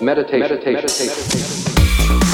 meditation. meditation. meditation. meditation.